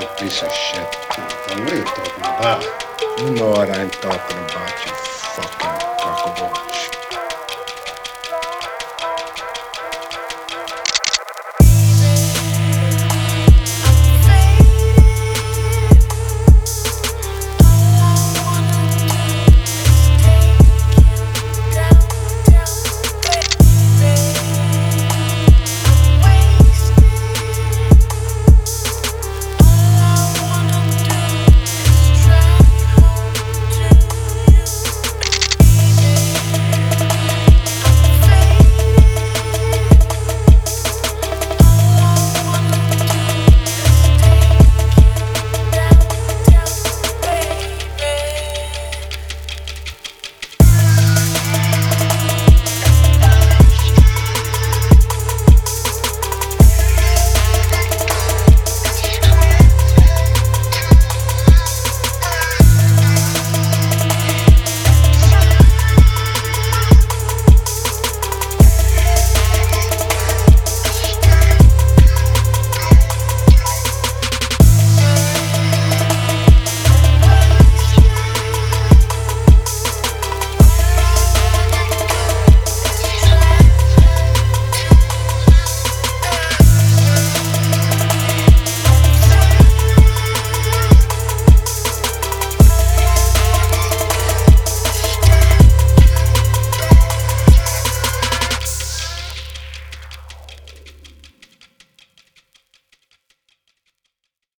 You piece of shit. What are you talking about? You know what I'm talking about, you fucking.